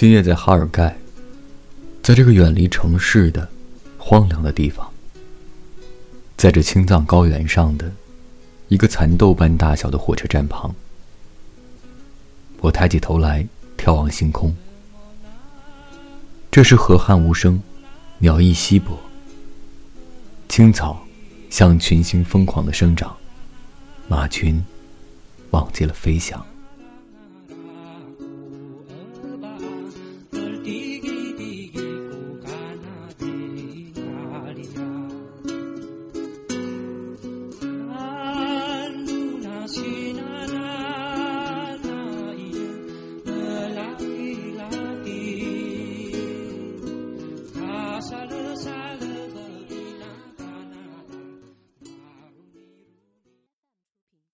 今夜在哈尔盖，在这个远离城市的荒凉的地方，在这青藏高原上的一个蚕豆般大小的火车站旁，我抬起头来眺望星空。这时河汉无声，鸟翼稀薄，青草像群星疯狂的生长，马群忘记了飞翔。